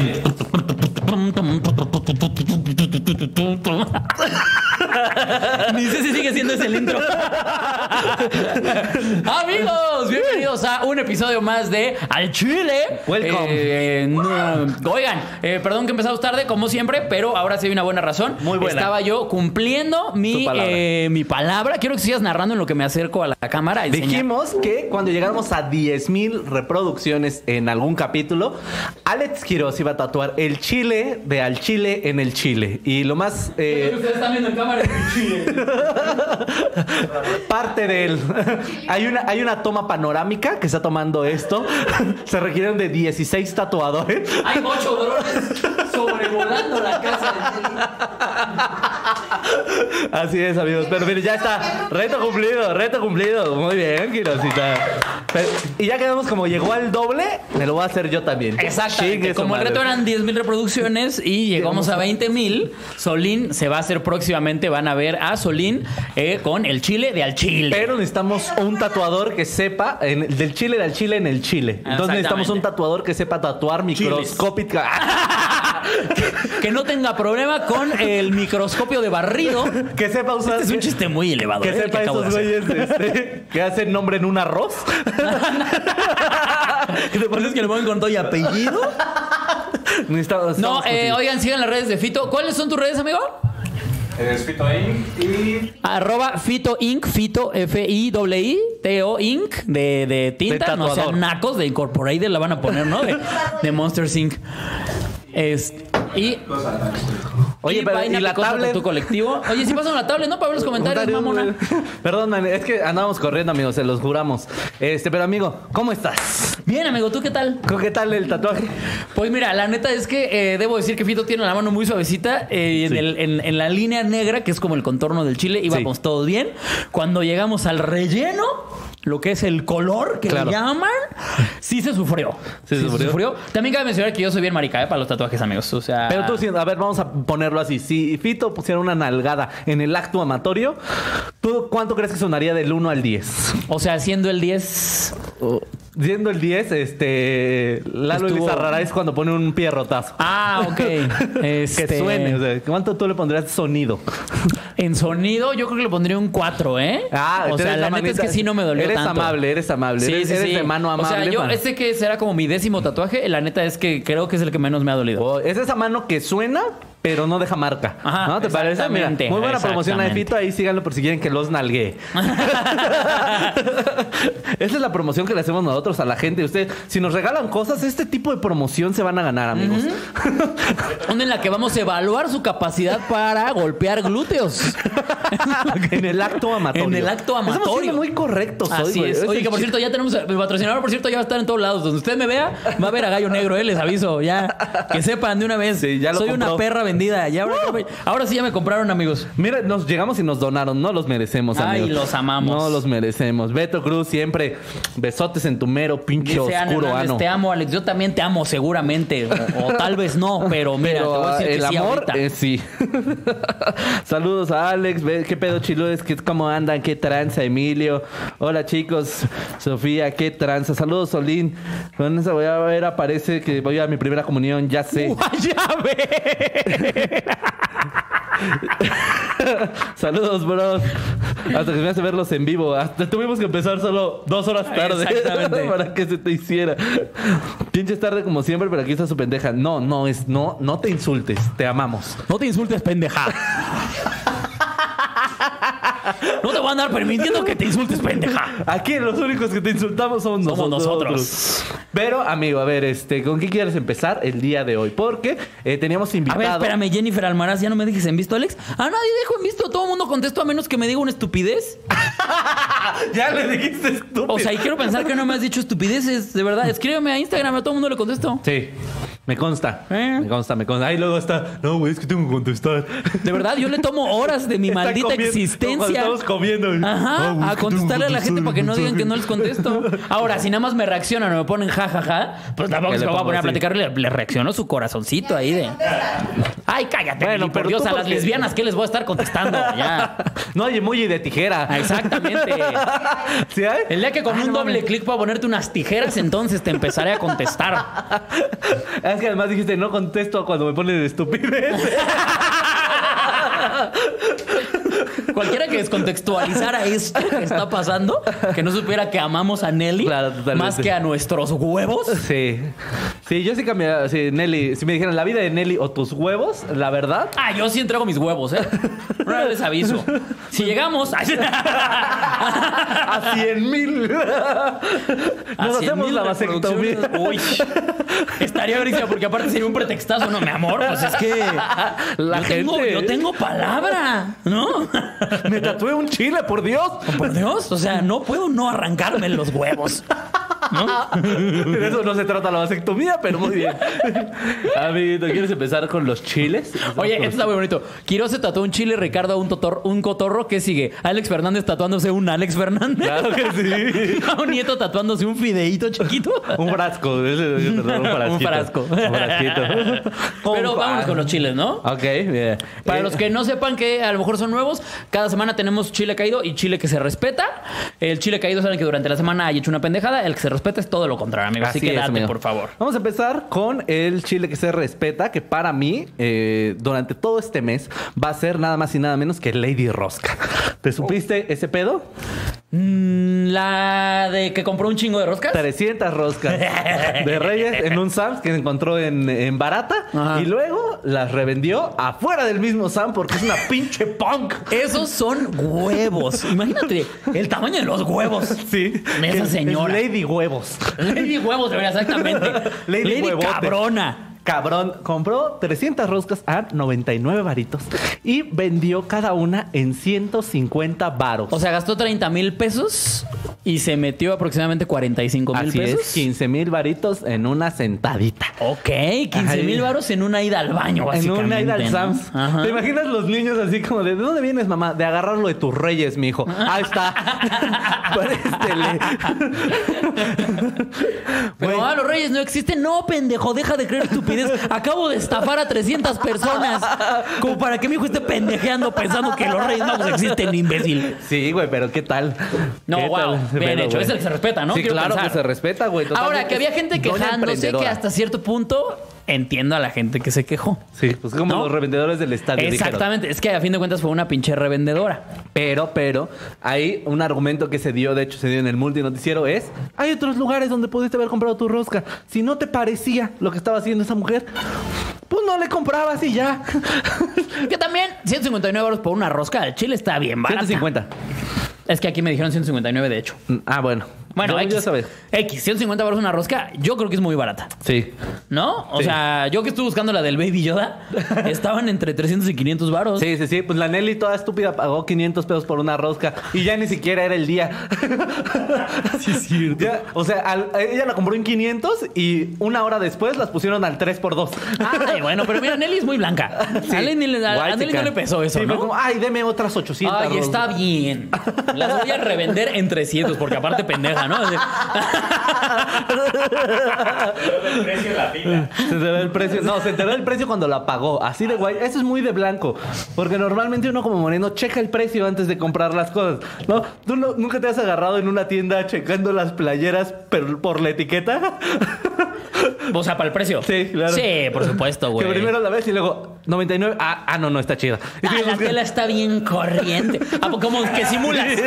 ええ。Ni sé si sigue siendo ese el intro. Amigos, bienvenidos a un episodio más de Al Chile. Welcome. Eh, no, oigan, eh, perdón que empezamos tarde, como siempre, pero ahora sí hay una buena razón. Muy buena. Estaba yo cumpliendo mi palabra. eh, mi palabra. Quiero que sigas narrando en lo que me acerco a la cámara. Dijimos que cuando llegáramos a 10.000 reproducciones en algún capítulo, Alex Quiroz iba a tatuar el chile de al chile en el chile. Y lo más eh, Ustedes están viendo en cámara Chile. parte de él. hay, una, hay una toma panorámica que está tomando esto. Se requieren de 16 tatuadores. Hay ocho drones sobrevolando la casa de Así es, amigos. Pero mire, ya está. Reto cumplido, reto cumplido. Muy bien, Quirosita. Y ya quedamos como llegó al doble, me lo voy a hacer yo también. Exactamente. Su Como el reto eran 10 mil reproducciones y llegamos a 20 mil, Solín se va a hacer próximamente. Van a ver a Solín eh, con el chile de al chile. Pero necesitamos un tatuador que sepa en- del chile del chile en el chile. Entonces necesitamos un tatuador que sepa tatuar microscópica. que no tenga problema con el microscopio de barrido. que sepa usar. Este es un chiste muy elevado. Que eh, el sepa acabo esos de hacer. güeyes este, que hacen nombre en un arroz. ¿Qué te parece que le ponen con todo y apellido? Necesitamos- No, eh, oigan, sigan las redes de Fito. ¿Cuáles son tus redes, amigo? Es Fito Inc. y Arroba Fito Inc. Fito F-I-I-I T-O Inc. De, de tinta. De no sean nacos de Incorporated la van a poner, ¿no? De, de Monster Inc. Es, y, Oye, pero ¿y la tablet? tu colectivo. Oye, si pasan la tablet, ¿no? Para ver los comentarios, mamona. Perdón, es que andábamos corriendo, amigos, se los juramos. Este, pero amigo, ¿cómo estás? Bien, amigo, ¿tú qué tal? ¿Qué tal el tatuaje? Pues mira, la neta es que eh, debo decir que Fito tiene la mano muy suavecita eh, en, el- en- en la línea negra, que es como el contorno del chile, íbamos Sí. todos bien. Cuando llegamos al relleno, lo que es el color que Claro. le llaman, sí se sufrió. Sí se sufrió. También cabe mencionar que yo soy bien marica eh, para los tatuajes, amigos. O sea, Pero tú, sí, a ver, vamos a ponerlo así. Si Fito pusiera una nalgada en el acto amatorio, ¿tú cuánto crees que sonaría del 1 al 10? o sea, siendo el 10. Siendo el 10, este. Lalo Estuvo- Elizarrara es cuando pone un pierrotazo. Ah, ok. Este, Que suene. O sea, ¿cuánto tú le pondrías sonido? En sonido, yo creo que le pondría un 4, ¿eh? Ah, o sea, la neta es que sí no me dolió eres tanto. amable, eres amable, eres- eres de mano O sea, amable, yo, man. este que será como mi décimo tatuaje, la neta es que creo que es el que menos me ha dolido. Oh, es esa mano que suena, pero no deja marca. Ajá, ¿No te parece? Mira, muy buena promoción a. Fito. Ahí síganlo por si quieren que los nalgue. Esa es la promoción que le hacemos nosotros a la gente. Ustedes, si nos regalan cosas, este tipo de promoción se van a ganar, amigos. Una en la que vamos a evaluar su capacidad para golpear glúteos. en el acto amatorio. En el acto amatorio. muy correctos hoy, Así es. Oye, que por cierto, ya tenemos mi patrocinador, por cierto, ya va a estar en todos lados. Donde usted me vea, va a ver a Gallo Negro, eh, les aviso. Ya, que sepan de una vez. Sí, ya lo Soy una perra vendida. Ya, ahora, ahora sí ya me compraron, amigos. Mira, nos llegamos y nos donaron. No los merecemos, Ay, amigos. los amamos. No los merecemos. Beto Cruz, siempre besotes en tu mero pinche Dice oscuro ano. te amo, Alex. Yo también te amo, seguramente. O, o tal vez no, pero mira, Pero te voy a ah, decir que el sí amor, ahorita. eh, sí. Saludos a Alex. ¿Qué pedo, chiludes? ¿Qué, ¿Cómo andan? ¿Qué tranza, Emilio? Hola, chicos. Sofía, ¿qué tranza? Saludos, Solín. Con esa voy a ver, aparece que voy a mi primera comunión, ya sé. ¡Ya ve! Saludos, bros. Hasta que me hace verlos en vivo. Hasta tuvimos que empezar solo dos horas tarde. Para que se te hiciera. Pinches tarde como siempre, pero aquí está su pendeja. No, no, es, no, no te insultes. Te amamos. No te insultes, pendeja. No te voy a andar permitiendo que te insultes, pendeja. Aquí los únicos que te insultamos somos, Somos nosotros. nosotros. Pero, amigo, a ver, este, ¿con qué quieres empezar el día de hoy? Porque eh, teníamos A invitado. ver, espérame, Jennifer Almaraz, ¿ya no me dejes en visto, Alex? A nadie dejo en visto, todo el mundo contestó a menos que me diga una estupidez. Ya le dijiste estúpido. O sea, y quiero pensar que no me has dicho estupideces, de verdad. Escríbeme a Instagram, a todo el mundo le contesto. Sí, me consta. ¿Eh? Me consta, me consta. Ahí luego está. No, güey, es que tengo que contestar. De verdad, yo le tomo horas de mi Está maldita comiendo- existencia. Estamos comiendo. Ajá, güey, es a contestarle a la gente para que no digan que no les contesto. Ahora, si nada más me reaccionan o me ponen ja, ja, ja, pues tampoco se le me va a poner a platicar. Le, le reaccionó su corazoncito ahí de. Ay, cállate, Bueno, por Dios, a las lesbianas, ¿qué les voy a estar contestando? Ya. No hay emoji de tijera. Exactamente. ¿Sí hay? El día que con un no doble clic puedo ponerte unas tijeras, entonces te empezaré a contestar. Que además dijiste, no contesto cuando me ponen estupidez. Cualquiera que descontextualizara esto que está pasando, que no supiera que amamos a Nelly Claro, más que a nuestros huevos. Sí. Sí, yo sí cambiaría. Sí, Nelly. Si me dijeran la vida de Nelly o tus huevos, la verdad. Ah, yo sí entrego mis huevos, ¿eh? Una les aviso. Si llegamos a, A 100 mil. Nos a 100,000 hacemos la vasectomía. Uy, estaría bricia porque aparte sería un pretextazo, no, mi amor, pues es que La yo, tengo, gente- yo tengo palabra, ¿no? Me tatué un chile, por Dios. Por Dios, o sea, no puedo no arrancarme los huevos. De eso no se trata la vasectomía, pero muy bien. Amiguito, ¿quieres empezar con los chiles? Oye, esto está muy bonito. Quiroz se tatuó un chile, Ricardo un, totor- un cotorro. ¿Qué sigue? Alex Fernández tatuándose un Alex Fernández. Claro que sí. un nieto tatuándose un fideíto chiquito. Un frasco. un frasco. Un frasquito. Pero vámonos fra- con los chiles, ¿no? Ok, bien. Para Eh, los que no sepan que a lo mejor son nuevos, cada semana tenemos chile caído y chile que se respeta. El chile caído saben que durante la semana hay hecho una pendejada. El que se respeta es todo lo contrario, amigo. Así, que es, date, amigo. por favor. Vamos a empezar con el chile que se respeta, que para mí, eh, durante todo este mes, va a ser nada más y nada menos que Lady Rosca. ¿Te supiste ese pedo? Mm, La de que compró un chingo de roscas. 300 roscas de Reyes en un Sam's que encontró en, en barata Ajá. y luego las revendió afuera del mismo Sam porque es una pinche punk. Esos son huevos. Imagínate el tamaño de los huevos. Sí. De esa Es- señora. es Lady Huevos. Lady huevos, debería exactamente. Lady cabrona. Cabrón, compró 300 roscas a 99 varitos y vendió cada una en 150 varos. O sea, gastó 30 mil pesos y se metió aproximadamente 45 mil pesos. es, 15 mil varitos en una sentadita. Ok, 15 mil varos en una ida al baño, En básicamente. una ida al ¿no? Sam's. Ajá. ¿Te imaginas los niños así como de ¿de dónde vienes, mamá? De agarrarlo de tus reyes, mi hijo. Ahí está. Préstele. Pero Güey, ah, los reyes no existen. No, pendejo, deja de creer estupidez. Acabo de estafar a 300 personas. Como para que mi hijo esté pendejeando pensando que los reyes magos existen, imbécil. Sí, güey, pero ¿qué tal? No, ¿Qué wow. tal? Bien Pero, hecho. güey. Es el que se respeta, ¿no? Sí, Quiero claro pensar. que se respeta, güey. Ahora, que había gente quejándose que hasta cierto punto entiendo a la gente que se quejó. Sí, pues como ¿No? los revendedores del estadio dijeron. Exactamente. Es que a fin de cuentas fue una pinche revendedora. Pero, pero, hay un argumento que se dio, de hecho se dio en el multinoticiero, es, hay otros lugares donde pudiste haber comprado tu rosca. Si no te parecía lo que estaba haciendo esa mujer, pues no le comprabas y ya. Que también 159 euros por una rosca de chile está bien barata. 150. Es que aquí me dijeron 159 de hecho. Ah, bueno. Bueno, Yo- X, ya sabes. X, 150 euros una rosca, yo creo que es muy barata. Sí. ¿No? O Sí. sea, yo que estuve buscando la del Baby Yoda, estaban entre 300 y 500 varos. Sí, sí, sí. Pues la Nelly toda estúpida pagó 500 pesos por una rosca y ya ni siquiera era el día. Sí, es cierto. Ya, o sea, al- ella la compró en 500 y una hora después las pusieron al 3 por 2 Ay, bueno, pero mira, Nelly es muy blanca. A Nelly, le- a- a Nelly no le pesó eso, Sí, ¿no? como, ay, deme otras 800. Ay, roscas". está bien. Las voy a revender en 300, porque aparte pendeja, ¿no? El precio la. Se enteró del precio. No, se precio cuando la pagó. Así de guay. Eso es muy de blanco. Porque normalmente uno como moreno checa el precio antes de comprar las cosas. ¿No? ¿Tú no- nunca te has agarrado en una tienda checando las playeras por la etiqueta? O sea, para el precio. Sí, claro. Sí, por supuesto, güey. Que primero la ves y luego 99. Ah, ah no, no está chida. Ah, la tela está bien corriente. Ah, pues, como que simulas.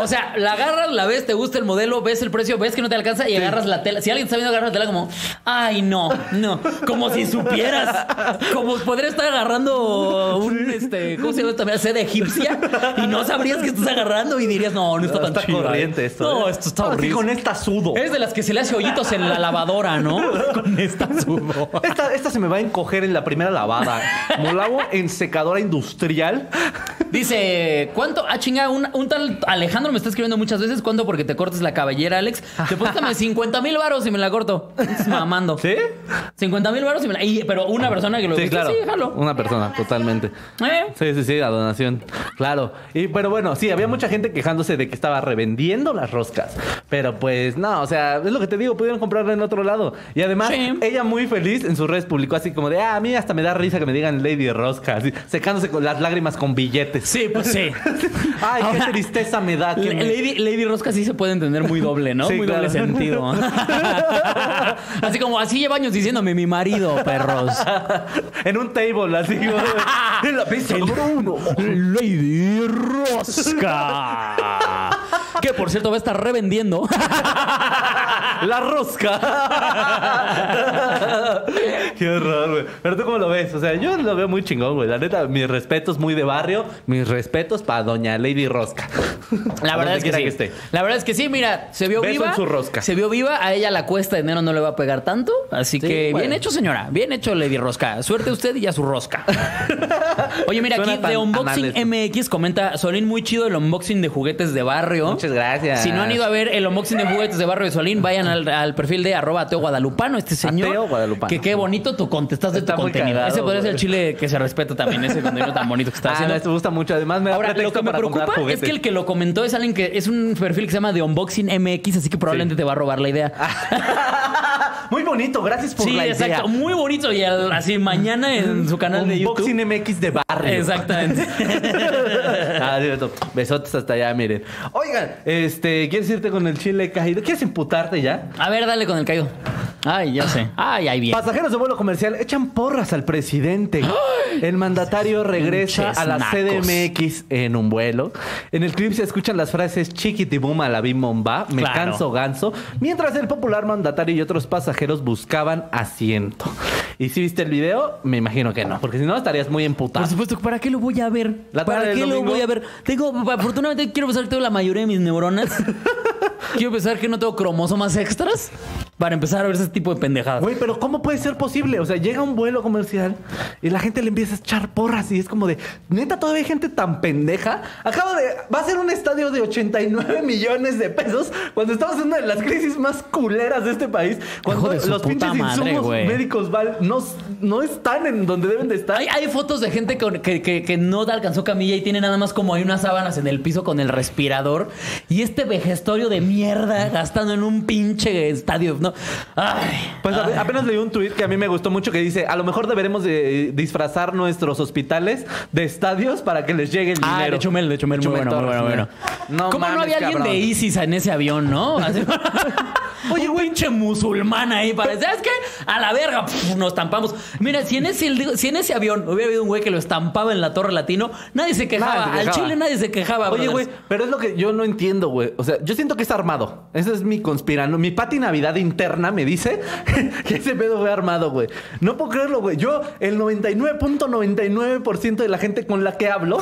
O sea, la agarras, la ves, te gusta el modelo, ves el precio, ves que no te alcanza y agarras la tela. Si alguien está viendo agarrar la tela como, ay, no, no. Como si supieras. Como podría estar agarrando un, este, ¿cómo se llama también? Seda egipcia y no sabrías que estás agarrando y dirías, no, no está tan está chido. corriente esto. No, ¿eh? esto está horrible. con esta sudo. Es de las que se le hace hoyitos en la lavadora, ¿no? Esta. Esta, esta se me va a encoger en la primera lavada. Como la hago en secadora industrial. Dice, ¿cuánto? Ah, chinga, un, un tal Alejandro me está escribiendo muchas veces. ¿Cuánto porque te cortes la cabellera, Alex? Te póstame 50 mil varos y me la corto. Mamando. ¿Sí? 50 mil varos y me la... y- pero una persona que lo Sí, claro. sí, jalo. Una persona, totalmente. ¿Eh? Sí, sí, sí, la donación. Claro. Y pero bueno, sí, había mucha gente quejándose de que estaba revendiendo las roscas. Pero pues no, o sea, es lo que te digo, pudieron comprarla en otro lado. Y además, Sí. ella muy feliz en sus redes publicó así como de, ah, a mí hasta me da risa que me digan Lady Rosca, así, secándose con las lágrimas con billetes. Sí, pues sí. Ay, Ahora, qué tristeza me da. que me- Lady, Lady Rosca sí se puede entender muy doble, ¿no? Sí, muy doble sentido. así como, así lleva años diciéndome mi marido, perros. en un table, así. en la pista número uno. Lady Rosca. que por cierto va a estar revendiendo. La rosca. Qué horror, güey. Pero tú cómo lo ves? O sea, yo lo veo muy chingón, güey. La neta, mis respetos muy de barrio. Mis respetos para doña Lady Rosca. La verdad es que sí. esté. La verdad es que sí, mira, se vio Beso viva. en su rosca. Se vio viva, a ella la cuesta de enero no le va a pegar tanto, así Sí, que bueno. bien hecho, señora. Bien hecho, Lady Rosca. Suerte a usted y a su rosca. Oye, mira, aquí de Unboxing MX comenta Solín muy chido el unboxing de juguetes de barrio. Muchas gracias. Si no han ido a ver el unboxing de juguetes de barrio de Solín, vayan al, al perfil de arroba ateo guadalupano, este señor. Ateo guadalupano. Que qué bonito tu contestaste tu contenido. cagado, ese podría ser el chile que se respeta también, ese contenido tan bonito que está Ah, haciendo. me gusta mucho. Además, me da Ahora, lo que me preocupa es que el que lo comentó es alguien que es un perfil que se llama de Unboxing MX, así que probablemente te va a robar la idea. Muy bonito. Gracias por sí, la exacto. idea. Muy bonito. Y al- así mañana en su canal de YouTube. Unboxing MX de barrio. Exactamente. Ah, cierto. Besotes hasta allá, miren. Oigan, este, ¿quieres irte con el chile caído? ¿Quieres imputarte ya? A ver, dale con el caído. Ay, ya sé. Ay, ahí bien. Pasajeros de vuelo comercial echan porras al presidente. El mandatario regresa a la. CDMX en un vuelo. En el clip se escuchan las frases chiquitibum a la bim bomba, me Claro. canso ganso, mientras el popular mandatario y otros pasajeros buscaban asiento. ¿Y si viste el video? Me imagino que no, porque si no estarías muy emputado. Por supuesto, ¿para qué lo voy a ver? ¿Para qué lo domingo. voy a ver? Tengo, afortunadamente quiero pensar que tengo la mayoría de mis neuronas. quiero pensar que no tengo cromosomas extras para empezar a ver ese tipo de pendejadas. Güey, pero ¿cómo puede ser posible? O sea, llega un vuelo comercial y la gente le empieza a echar porras y es como de, neta, todavía hay gente tan pendeja. Acabo de, va a ser un estadio de 89 millones de pesos cuando estamos en una de las crisis más culeras de este país. Cuando los pinches madre, insumos güey. médicos val- no, no están en donde deben de estar. Hay, hay fotos de gente que, que- que no alcanzó camilla y tiene nada más como hay unas sábanas en el piso con el respirador. Y este vejestorio de mierda gastando en un pinche estadio, ¿no? Ay. Pues ay. apenas leí un tuit que a mí me gustó mucho que dice, a lo mejor deberemos de disfrazar nuestros hospitales de estadios para que les llegue el dinero. Ah, de Chumel, de Chumel, muy Chumel bueno, muy bueno, bueno. No ¿Cómo no había alguien cabrón. de ISIS en ese avión, no? Así- Oye, güey, pinche musulmán ahí para ¿sabes qué? A la verga, pf, nos estampamos. Mira, si en ese si en ese avión hubiera habido un güey que lo estampaba en la Torre Latino, nadie se quejaba. Nadie se Al. Chile nadie se quejaba, Oye, güey, pero es lo que yo no entiendo, güey. O sea, yo siento que es armado. Esa es mi conspirano. Mi pati Navidad interna me dice que ese pedo fue armado, güey. No puedo creerlo, güey. Yo, el 99.99% de la gente con la que hablo,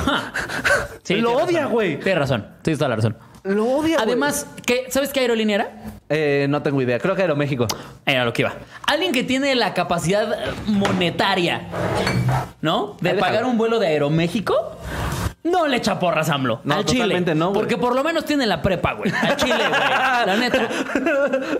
Sí, lo odia, razón. güey. Tienes razón, tienes toda la razón. Lo odia, güey. Además, ¿qué, ¿sabes qué aerolínea era? Eh, no tengo idea. Creo que era México. Era lo que iba. Alguien que tiene la capacidad monetaria, ¿no? De pagar un vuelo de Aeroméxico. No le echa porras AMLO. No, al Chile. no. Porque por lo menos tiene la prepa, güey. Al Chile, güey. La neta.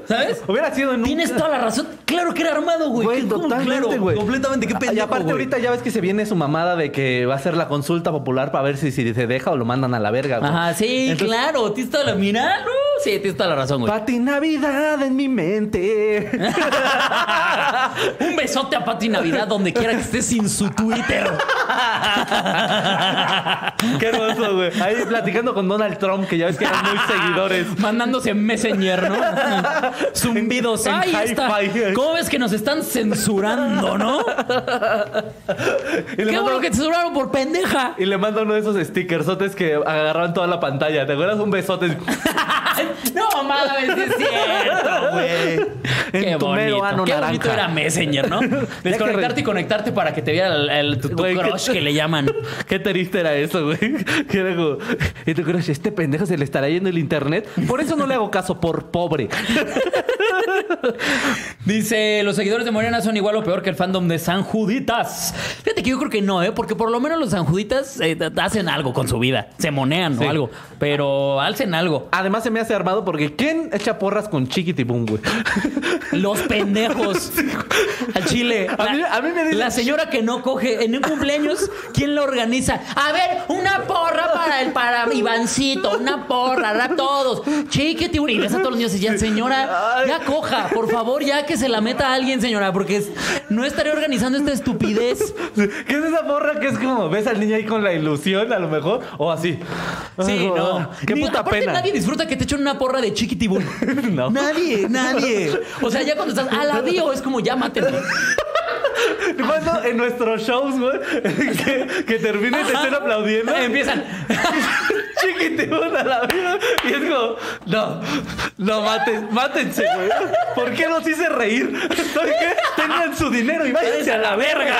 ¿Sabes? Hubiera sido en un... Tienes toda la razón. Claro que era armado, güey. Güey, totalmente, Claro, güey. Completamente. Qué pendejo, Y aparte ahorita ya ves que se viene su mamada de que va a ser la consulta popular para ver si, si se deja o lo mandan a la verga, güey. Ajá, sí, Entonces, claro. Tienes toda la... Mira, no. Sí, tienes toda la razón, güey. Pati Navidad en mi mente. Un besote a Pati Navidad donde quiera que estés sin su Twitter. Qué hermoso, güey. Ahí platicando con Donald Trump, que ya ves que eran muy seguidores. Mandándose Messenger, ¿no? Zumbidos. En Ahí está. ¿Cómo ves que nos están censurando, no? Y le, Qué manda, bueno que te censuraron por pendeja. y le manda uno de esos stickersotes que agarraban toda la pantalla. ¿Te acuerdas? Un besote. no, mamada, es cierto, güey. En Qué tu mero bonito. ano Qué naranja. bonito era Messenger, ¿no? Desconectarte re- y conectarte para que te viera el, el- tu, tu Güey, qué- crush que le llaman. Qué triste era eso, güey. Que era como, y tú crees, este pendejo se le estará yendo el internet. Por eso no le hago caso, por pobre. Dice, los seguidores de Morena son igual o peor que el fandom de San Juditas. Fíjate que yo creo que no, ¿eh? Porque por lo menos los San Juditas eh, hacen algo con su vida. Se monean Sí. o algo. Pero hacen algo. Además se me hace armado porque ¿quién echa porras con Chiquitibum, güey? Los pendejos. Al chile. A mí- a mí me dicen- La señora que no coge en un cumpleaños, ¿quién lo organiza? A ver, una porra para el para Ivancito, una porra, a todos. Chique tiburón. Y ves a todos los niños y ya, señora, ya coja, por favor, ya que se la meta a alguien, señora, porque es- no estaré organizando esta estupidez. ¿Qué es esa porra que es como ves al niño ahí con la ilusión, a lo mejor? O así. Sí, Como, no. Qué Ni- puta aparte, pena. nadie disfruta que te echen una porra de chiquitibún. No. Nadie, nadie. O sea, ya cuando estás a la bio es como ya mátenme. Cuando en nuestros shows, güey, que, que terminen y te estén aplaudiendo, Empiezan. chiquitibón a la vida. Y es como, no, no, maten, mátense, güey. ¿Por qué nos hice reír? ¿Saben qué? Tengan su dinero y váyanse a la verga.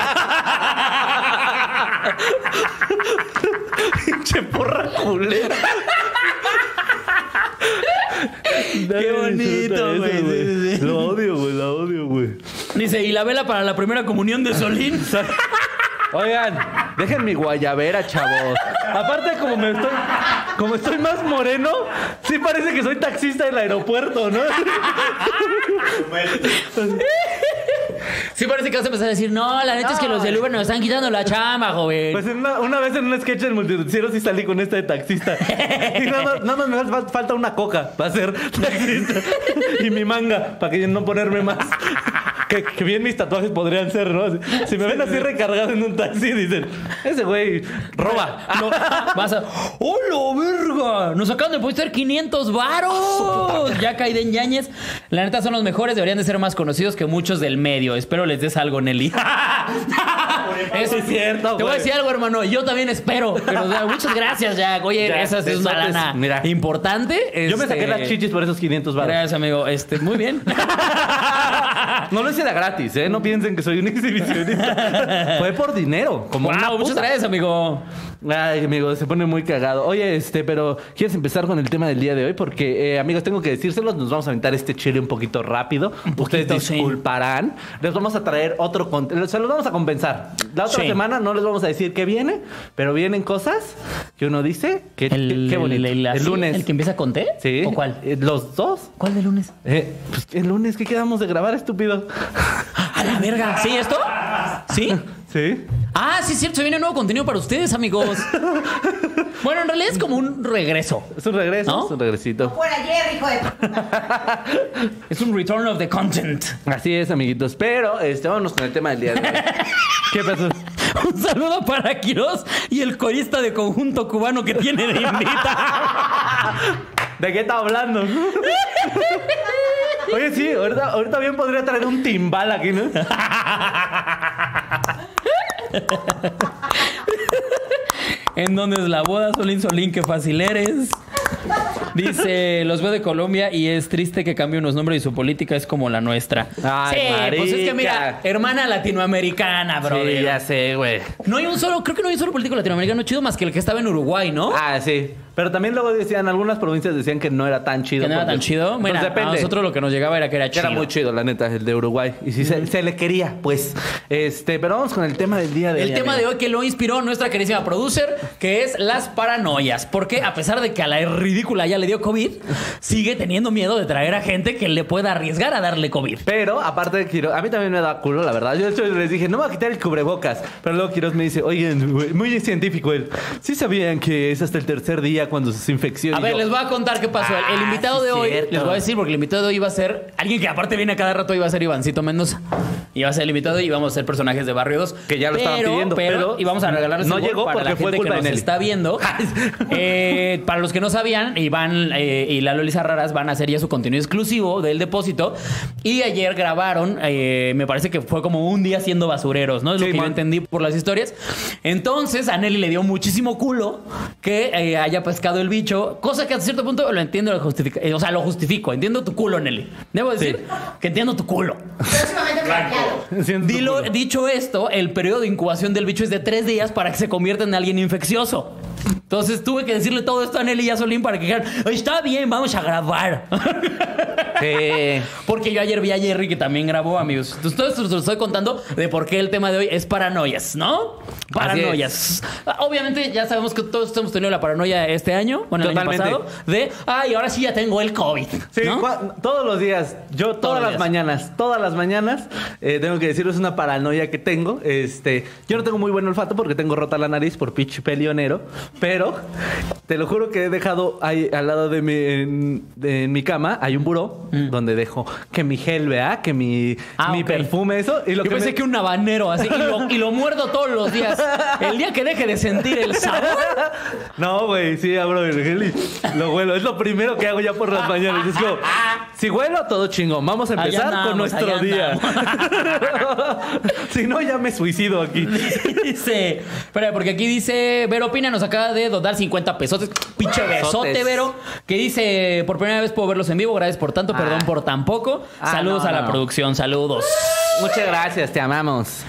Pinche porra culera. Qué bonito, güey. Lo odio, güey, lo odio, güey. Dice, y la vela para la primera comunión de Solín. Oigan, dejen mi guayabera, chavos. Aparte, como me estoy, como estoy más moreno, sí parece que soy taxista del aeropuerto, ¿no? Sí parece que vas a empezar a decir, no, la neta es que los del Uber nos están quitando la chamba, joven. Pues en una, una vez en un sketch del multinacional sí salí con esta de taxista. Y nada más, nada más me fal- falta una coca para ser taxista. Y mi manga, para que no ponerme más. Que, que bien mis tatuajes podrían ser, ¿no? Si, me ven así recargado en un taxi, dicen, ese güey roba. No, vas a. ¡Hola, verga! Nos acaban de poner 500 varos. Ya caí en Yañez. La neta son los mejores. Deberían de ser más conocidos que muchos del medio. Espero les des algo, Nelly. Eso es cierto, Te voy a decir algo, hermano. Yo también espero. Pero, o sea, muchas gracias, Jack. Oye, Ya, esa es una lana Mira. importante. Yo me saqué Este, las chichis por esos 500 baros. Gracias, amigo. Este, muy bien. No lo hice de gratis, ¿eh? No piensen que soy un exhibicionista. Fue por dinero. Como wow, muchas gracias, amigo. Ay, amigo, se pone muy cagado. Oye, este, pero ¿quieres empezar con el tema del día de hoy? Porque, eh, amigos, tengo que decírselos, nos vamos a aventar este chile un poquito rápido. Ustedes poquito, sí. disculparán. Les vamos a traer otro contenido. Se los vamos a compensar. La otra Sí. semana no les vamos a decir qué viene, pero vienen cosas que uno dice que El, qué bonito. el- lunes. ¿El que empieza con T? Sí. ¿O cuál? Eh, Los dos. ¿Cuál de lunes? Eh, pues el lunes que quedamos de grabar, estúpido. ¡A la verga! ¿Sí, esto? ¿Sí? Sí. Ah, sí, es cierto, se viene nuevo contenido para ustedes, amigos. Bueno, en realidad es como un regreso. Es un regreso, ¿No? es un regresito. Por ayer, hijo de... Es un return of the content. Así es, amiguitos. Pero este, vámonos con el tema del día de hoy. ¿Qué pasó? Un saludo para Quiroz y el corista de conjunto cubano que tiene de invita. ¿De qué está hablando? Oye, sí, ahorita, ahorita bien podría traer un timbal aquí, ¿no? ¿En dónde es la boda? Solín, Solín, qué fácil eres. Dice, los veo de Colombia y es triste que cambie unos nombres y su política es como la nuestra. Ay, sí, pues es que mira, hermana latinoamericana, bro. Sí, ya sé, güey. No hay un solo, creo que no hay un solo político latinoamericano chido más que el que estaba en Uruguay, ¿no? Ah, sí. Pero también luego decían, algunas provincias decían que no era tan chido. que no era tan chido. Pues Mira, a depende. nosotros lo que nos llegaba era que era chido. Era muy chido, la neta, el de Uruguay. Y si se, se le quería, pues. Este, pero vamos con el tema del día de El hoy. tema de hoy que lo inspiró nuestra queridísima producer, que es las paranoias. Porque a pesar de que a la ridícula ya le dio COVID, sigue teniendo miedo de traer a gente que le pueda arriesgar a darle COVID. Pero, aparte de Quiroz, a mí también me da culo, la verdad. Yo de hecho, les dije, no me voy a quitar el cubrebocas. Pero luego Quiroz me dice, oigan, muy científico él. ¿Sí sabían que es hasta el tercer día cuando se infección? A ver, yo, les voy a contar qué pasó. El- el Ah, invitado sí, de hoy, cierto. les voy a decir, porque el invitado de hoy iba a ser alguien que aparte viene a cada rato, iba a ser Ivancito Mendoza. Iba a ser el invitado y íbamos a ser personajes de Barrio 2. Que ya lo estaban Pero- pidiendo, Pero, íbamos a regalarles no llegó para la porque fue gente que culpa nos está viendo. Eh, para los que no sabían, Iván eh, y Lalo Raras van a hacer ya su contenido exclusivo del depósito. Y ayer grabaron, eh, me parece que fue como un día siendo basureros, ¿no? Es lo que yo entendí por las historias. Entonces, a Nelly le dio muchísimo culo que eh, haya pescado el bicho, cosa que a cierto punto lo entiendo, lo justifica, eh, o sea, lo justifico. Entiendo tu culo, Nelly. Debo decir que entiendo tu culo. Tu Dilo- culo. dicho esto, el periodo de incubación del bicho es de tres días para que se convierta en alguien infeccioso. Entonces tuve que decirle todo esto a Nelly y a Solín para que dijeran, está bien, vamos a grabar. Sí. Porque yo ayer vi a Jerry que también grabó, amigos. Entonces todo esto lo estoy contando de por qué el tema de hoy es paranoias, ¿no? Paranoias. Obviamente ya sabemos que todos hemos tenido la paranoia este año, bueno, el año Totalmente. pasado, de, ay, ahora sí ya tengo el COVID. Sí, todos los días, yo todas las días. mañanas, todas las mañanas, eh, tengo que decirles una paranoia que tengo. Este, yo no tengo muy buen olfato porque tengo rota la nariz por pinche pelionero, pero te lo juro que he dejado ahí al lado de mi, en, de- en mi cama, hay un buró donde dejo que mi gel, vea, que mi, Ah, mi perfume, eso. Y lo Yo que pensé me- que un habanero así y lo, y lo muerdo todos los días. El día que deje de sentir el sabor. No, güey, sí, abro el gel y lo huelo. Es lo primero que hago ya por las mañanas. Es como, si huelo, todo chingón. Vamos a empezar con nuestro día. si no, ya me suicido aquí. dice, espera, porque aquí dice, Vero Opina nos acaba de dotar 50 pesos. Pinche besote. Vero. Que dice, por primera vez puedo verlos en vivo. Gracias por tanto, perdón Ah. por tan poco. Ah, saludos no, a la no. producción, saludos. Muchas gracias, te amamos.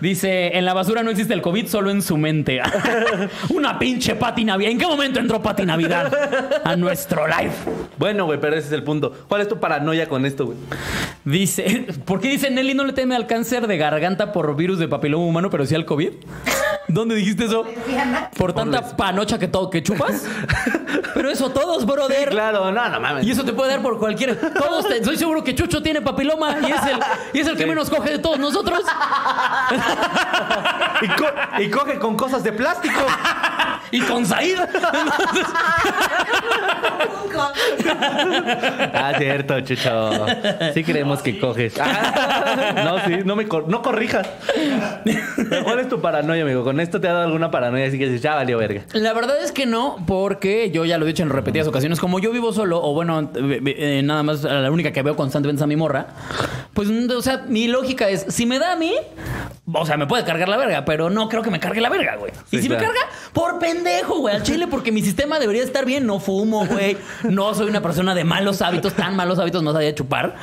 Dice, en la basura no existe el COVID, solo en su mente. Una pinche Pati Navidad. ¿En qué momento entró Pati Navidad a nuestro live? Bueno, güey, pero ese es el punto. ¿Cuál es tu paranoia con esto, güey? Dice, ¿por qué dice Nelly no le teme al cáncer de garganta por virus de papiloma humano, pero sí al COVID? ¿Dónde dijiste eso? ¿Por tanta panocha que todo que chupas? Pero eso todos, brother. Claro, no, no mames. Y eso te puede dar por cualquier. Todos te- estoy seguro que Chucho tiene papiloma y es el, y es el que Sí. menos coge de todos nosotros. Y, co- y coge con cosas de plástico. Y con Said. Ah, cierto, chucho. Sí creemos que coges. Ah, no, sí, no me cor- no corrijas. ¿Cuál es tu paranoia, amigo? ¿Con esto te ha dado alguna paranoia? Así que dices, ya valió verga. La verdad es que no, porque yo ya lo he dicho en repetidas ocasiones, como yo vivo solo, o bueno, eh, eh, nada más la única que veo constantemente es a mi morra, pues, o sea, mi lógica es, si me da a mí, o sea, me puede cargar la verga, pero no creo que me cargue la verga, güey. y si me carga, por pendejo, güey, al chile, porque mi sistema debería estar bien, no fumo, güey, no soy una persona de malos hábitos, tan malos hábitos no sabía chupar.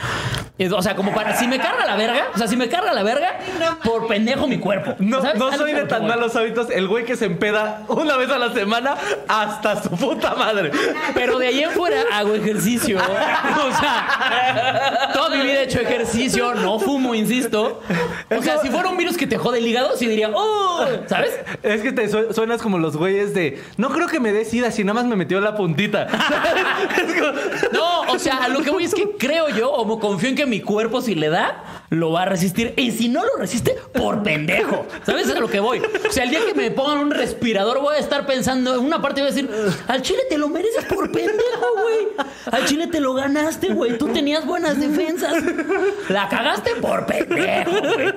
Es- o sea, como para, si me carga la verga, o sea, si me carga la verga, por pendejo mi cuerpo. No, ¿sabes? no soy de tan favor. Malos hábitos el güey que se empeda una vez a la semana hasta su puta madre. Pero de ahí en fuera hago ejercicio. O sea, toda mi vida he hecho ejercicio, no fumo, insisto. O sea, si fuera un virus que te jode el hígado, sí diría, ¡oh! ¿Sabes? Es que te su- suenas como los güeyes de no creo que me dé sida si nada más me metió la puntita. No, o sea, lo que voy es que creo yo, o confío en que mi cuerpo, si le da, lo va a resistir. Y si no lo resiste, por pendejo. ¿Sabes? Es a lo que voy. O sea, el día que me pongan un respirador, voy a estar pensando, en una parte voy a decir, al chile te lo mereces por pendejo, güey. Al chile te lo ganaste, güey. Tú tenías buenas defensas. La cagaste por pendejo, güey.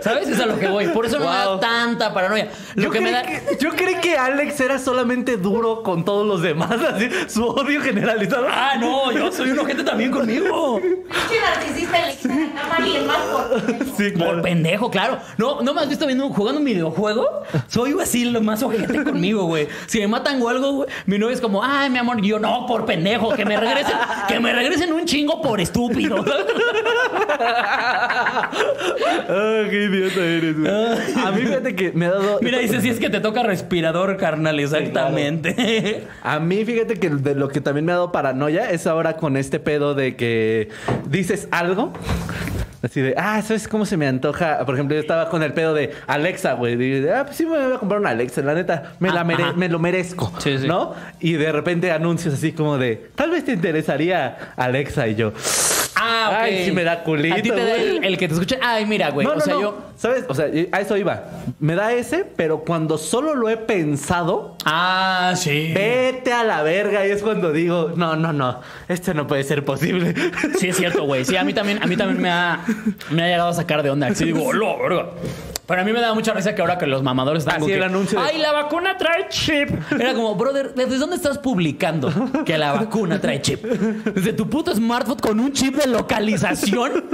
¿Sabes? Es a lo que voy. Por eso no me da tanta paranoia. Lo Yo que me da. que, yo creí que Alex era solamente duro con todos los demás, así, su odio generalizado. Ah, no, yo soy un ojete también conmigo. Pinche narcisista en más Sí, Por pendejo, claro. No, no me has visto viendo, jugando un videojuego. Soy así lo más ojete conmigo, güey. Si me matan o algo, güey, mi novia es como, ay, mi amor, y yo no, por pendejo, que me regresen, que me regresen un chingo por estúpido. Ah, qué idiota eres, güey. A mí fíjate que me ha dado. Mira, dice, si es que te toca respirador, carnal, exactamente. A mí, fíjate que de lo que también me ha dado paranoia es ahora con este pedo de que dices algo. Así de, ah, ¿sabes cómo se me antoja? Por ejemplo, yo estaba con el pedo de Alexa, güey. Dije, ah, pues sí me voy a comprar una Alexa, la neta, me, la Ah, mere- ajá. me lo merezco, Sí, sí. ¿no? Y de repente anuncios así como de, tal vez te interesaría Alexa y yo. Ah, ok. Ay, sí me da culito, A ti te da güey. el, el que te escuche. Ay, mira, güey. no, o no, sea, no. yo. ¿Sabes? O sea, a eso iba. Me da ese, pero cuando solo lo he pensado, Ah, sí. Vete a la verga y es cuando digo, no, no, no, esto no puede ser posible. Sí, es cierto, güey. Sí, a mí también, a mí también me ha, me ha llegado a sacar de onda. Sí, digo, lo, verga. Pero a mí me da mucha risa que ahora que los mamadores están Así como el que, anuncio de- ¡Ay, la vacuna trae chip! Era como, brother, ¿desde dónde estás publicando que la vacuna trae chip? Desde tu puto smartphone con un chip de localización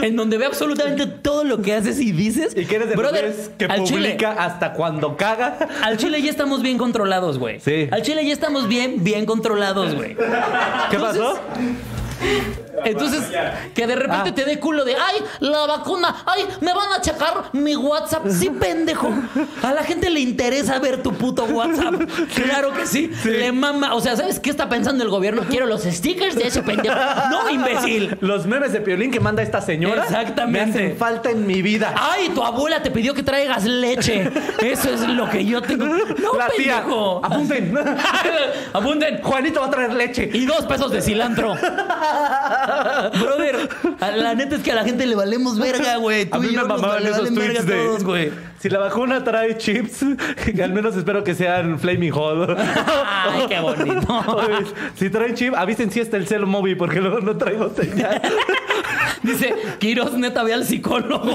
en donde ve absolutamente todo lo que haces y dices. Y que eres de los brother, güeyes que al chile, publica hasta cuando caga. al chile ya estamos bien controlados, güey. Sí. Al chile ya estamos bien, bien controlados, güey. ¿Qué pasó? Entonces, que de repente Ah. te dé culo de, ay, la vacuna, ay, me van a checar mi WhatsApp. Sí, pendejo. A la gente le interesa ver tu puto WhatsApp. Claro que sí. Le mama. O sea, ¿sabes qué está pensando el gobierno? Quiero los stickers de ese pendejo. No, imbécil. Los memes de Piolín que manda esta señora Exactamente. me hacen falta en mi vida. Ay, tu abuela te pidió que traigas leche. Eso es lo que yo tengo. No, La tía, pendejo. apunten. Apunten. Juanito va a traer leche. Y dos pesos de cilantro. Brother, la neta es que a la gente le valemos verga, güey. Tú A mí y yo me nos mamaban le esos valen verga tweets a de... todos, güey. Si la vacuna trae chips, que al menos espero que sean Flaming Hot. Ay, qué bonito. Si traen chip, avisen si está el celo móvil porque luego no traigo señal. Dice, Quiroz neta ve al psicólogo.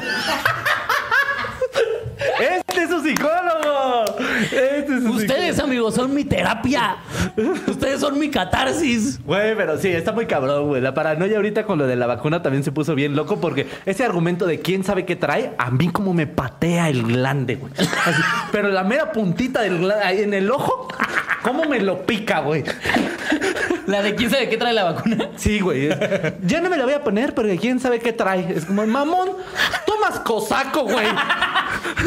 ¡Este es su psicólogo! ¡Este es su Ustedes, amigos, son mi terapia. Ustedes son mi catarsis. Güey, pero sí, está muy cabrón, güey. La paranoia ahorita con lo de la vacuna también se puso bien loco porque ese argumento de quién sabe qué trae, a mí como me patea el glande, güey. Pero la mera puntita del glande en el ojo, ¿cómo me lo pica, güey? La de quién sabe qué trae la vacuna. Sí, güey. Ya no me la voy a poner porque quién sabe qué trae. Es como, mamón, tomas cosaco, güey.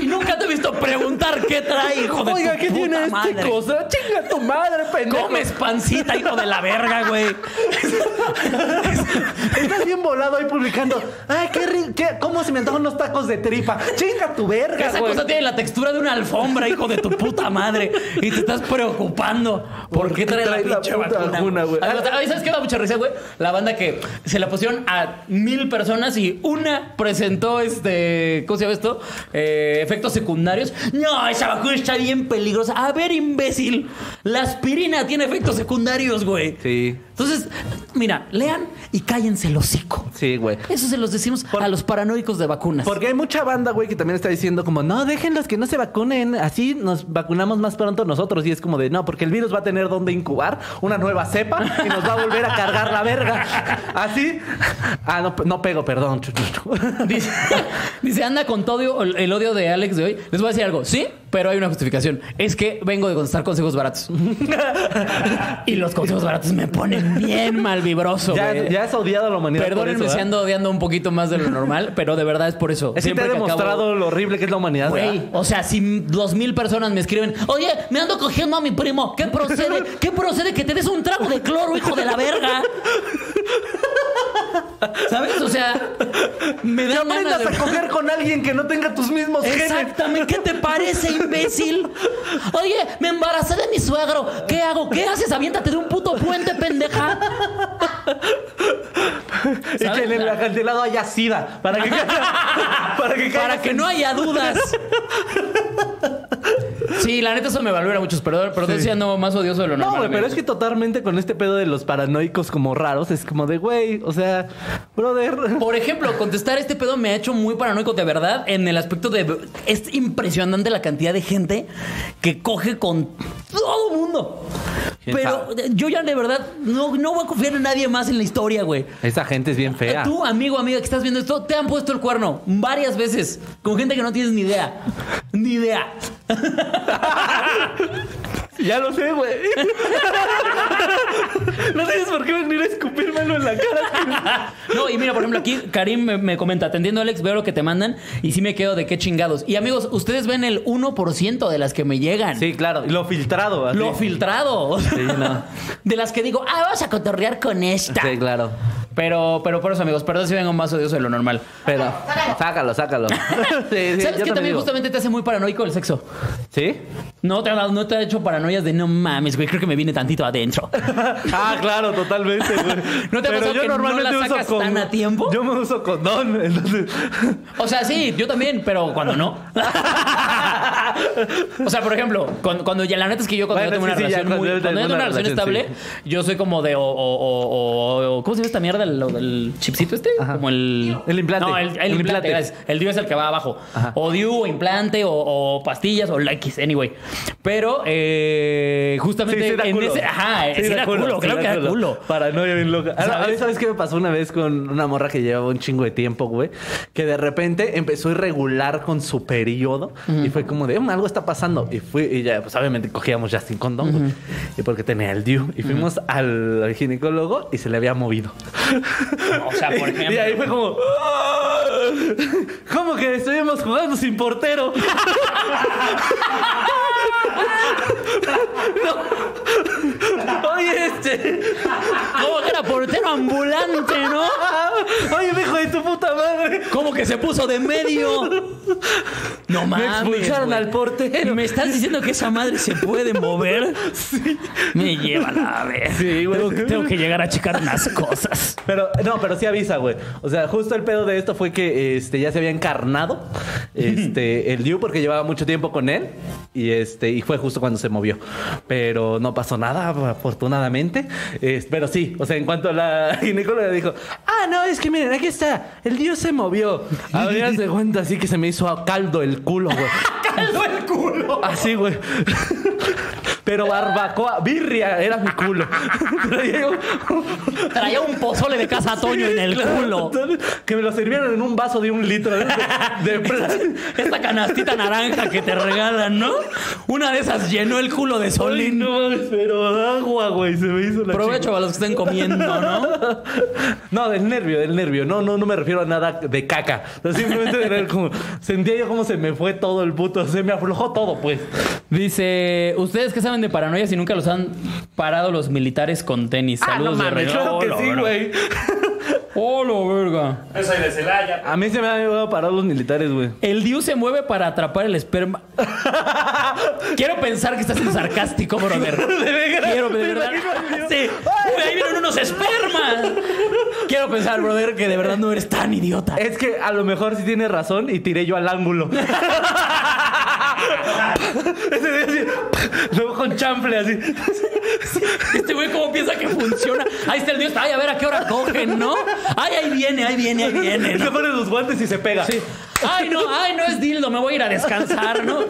Y nunca te he visto preguntar qué trae, hijo de Oiga, tu ¿qué puta tiene madre. este cosa? Chinga tu madre, pendejo. Comes pancita, hijo de la verga, güey. Estás bien volado ahí publicando. Ay, qué rico. ¿Cómo se me antojan los tacos de tripa? Chinga tu verga, Esa güey. cosa tiene la textura de una alfombra, hijo de tu puta madre. Y te estás preocupando. ¿Por qué trae, trae la pinche vacuna? vacuna, güey? Ay, ¿Sabes qué da mucha risa, güey? La banda que se la pusieron a mil personas y una presentó este. ¿Cómo se llama esto? Eh, efectos secundarios. No, esa vacuna está bien peligrosa. A ver, imbécil. La aspirina tiene efectos secundarios, güey. Sí, Entonces, mira, lean y cállense el hocico. sí, güey. Eso se los decimos a los paranoicos de vacunas. Porque hay mucha banda, güey, que también está diciendo como, no, déjenlos que no se vacunen, así nos vacunamos más pronto nosotros. Y es como de, no, porque el virus va a tener donde incubar una nueva cepa y nos va a volver a cargar la verga. Así. Ah, no, no pego, perdón. Dice, dice, anda con todo el odio de Alex de hoy. Les voy a decir algo, sí, pero hay una justificación. Es que vengo de contestar consejos baratos. y los consejos baratos me ponen bien mal vibroso, Ya, ya has odiado a la humanidad. Perdónenme si ¿eh? ando odiando un poquito más de lo normal, pero de verdad es por eso. Es que te he Siempre acabo- demostrado lo horrible que es la humanidad. Güey, o sea, si dos mil personas me escriben, oye, me ando cogiendo a mi primo, ¿qué procede? ¿Qué procede que te des un trago de cloro, hijo de la verga? ¿Sabes? O sea, me dan ganas de... a coger con alguien que no tenga tus mismos genes. Exactamente, ¿qué te parece, imbécil? Oye, me embaracé de mi suegro. ¿Qué hago? ¿Qué haces? Aviéntate de un puto puente, pendeja. Y que en el acantilado haya sida. Para que, para que, Para que no haya dudas. Sí, la neta eso me valora mucho, perdón, pero estoy siendo más odioso de lo No, normal. güey, pero es que totalmente con este pedo de los paranoicos como raros, es como de, güey, o sea, brother. Por ejemplo, contestar este pedo me ha hecho muy paranoico de verdad en el aspecto de es impresionante la cantidad de gente que coge con todo mundo. ¿Quién Pero yo ya de verdad no, no voy a confiar en nadie más en la historia, güey. Esa gente es bien fea. Tú, amigo, amiga, que estás viendo esto, te han puesto el cuerno varias veces con gente que no tienes ni idea. Ni idea. Ya lo sé, güey. no tienes por qué venir a escupírmelo en la cara. No, y mira, por ejemplo, aquí Karim me, me comenta, atendiendo Alex, veo lo que te mandan y sí me quedo de qué chingados. Y amigos, ustedes ven el 1% de las que me llegan. Sí, claro. Lo filtrado. así. Lo filtrado. Sí, no. De las que digo, ah, vamos a cotorrear con esta. Sí, claro. Pero, pero por eso, amigos, perdón si vengo más odioso de lo normal. Pero, sácalo, sácalo. sí, sí, ¿Sabes yo que también digo. justamente te hace muy paranoico el sexo? ¿Sí? No te, no te ha hecho paranoias de no mames, güey, creo que me viene tantito adentro. ah, claro, totalmente, güey. ¿No te Pero yo que no normalmente la uso sacas con- tan a tiempo? Yo me uso condón, entonces. O sea, sí, yo también, pero cuando no. o sea, por ejemplo, cuando, cuando ya la neta es que yo cuando Bueno, yo tengo una sí, sí, ya, relación cuando muy, cuando yo tengo tengo una una relación relación, estable, yo soy como de o, o, o- o- ¿cómo se llama esta mierda? ¿El, el chipsito este? Ajá. Como el El implante. No, el, el El implante. implante. gracias. El DIU es el que va abajo. Ajá. O DIU, o implante, o, o pastillas, o la X, anyway. Pero eh, justamente Sí, sí da en culo. ese. Ajá, sí, da culo, creo da que da culo. culo. Paranoia bien loca. ¿Sabes? ¿Sabes? ¿Sabes qué me pasó una vez con una morra que llevaba un chingo de tiempo, güey? Que de repente empezó a irregular con su periodo y fue como de, "Mm, algo está pasando. Y fui, y ya, pues obviamente cogíamos ya sin condón, güey. Y porque tenía el DIU. Y fuimos al, al ginecólogo y se le había movido. O sea, por ejemplo. Y ahí fue como, "Ah, ¿cómo que estuvimos jugando sin portero? No. Oye, este. ¿Cómo que era portero ambulante, no? Oye, hijo de tu puta madre. ¿Cómo que se puso de medio? No Me mames. expulsaron güey. al portero. ¿Me estás diciendo que esa madre se puede mover? Me lleva a ver. Sí, güey. Tengo, que- tengo que llegar a checar unas cosas. Pero, no, pero sí avisa, güey. O sea, justo el pedo de esto fue que este, ya se había encarnado este, el Diu porque llevaba mucho tiempo con él. Y este, y fue justo cuando se movió. Pero no pasó nada, afortunadamente. Es- pero sí, o sea, en cuanto la ginecóloga dijo, ah, no, es que miren, aquí está, el Diu se movió. Habría de cuenta así que se me hizo a caldo el culo, güey. ¡Caldo el culo! Así, güey. Pero barbacoa, birria, era mi culo. Traía un- Traía un pozole de casa Toño en el culo. Que me lo sirvieron en un vaso de un litro de, de. Esta canastita naranja que te regalan, ¿no? Una de esas llenó el culo de Ay, Solín. no mames, pero agua, güey, se me hizo la Provecho a los que estén comiendo, ¿no? No, del nervio, del nervio. No, no, no me refiero a nada de caca. O sea, simplemente era como, sentía yo como se me fue todo el puto, se me aflojó todo, pues. Dice, ¿ustedes qué saben de paranoia si nunca los han parado los militares con tenis? Ah, Saludos de mames, claro que Hola, sí, hola. güey. Hola, verga. Yo soy de Celaya. A mí se me han llevado a parar los militares, güey. El Diu se mueve para atrapar el esperma. Quiero pensar que estás siendo sarcástico, brother. Quiero, de verdad. Sí. Ahí vienen unos espermas. Quiero pensar, brother, que de verdad no eres tan idiota. Es que a lo mejor sí tiene razón y tiré yo al ángulo. Ese día así, luego con chample así. Este güey, ¿cómo piensa que funciona? Ahí está el Dios. Ay, a ver a qué hora cogen, ¿no? Ay, ahí viene, ahí viene, ahí viene. Se ¿no? pone los guantes y se pega. Sí. Ay, no, ay, no es dildo, me voy a ir a descansar, ¿no?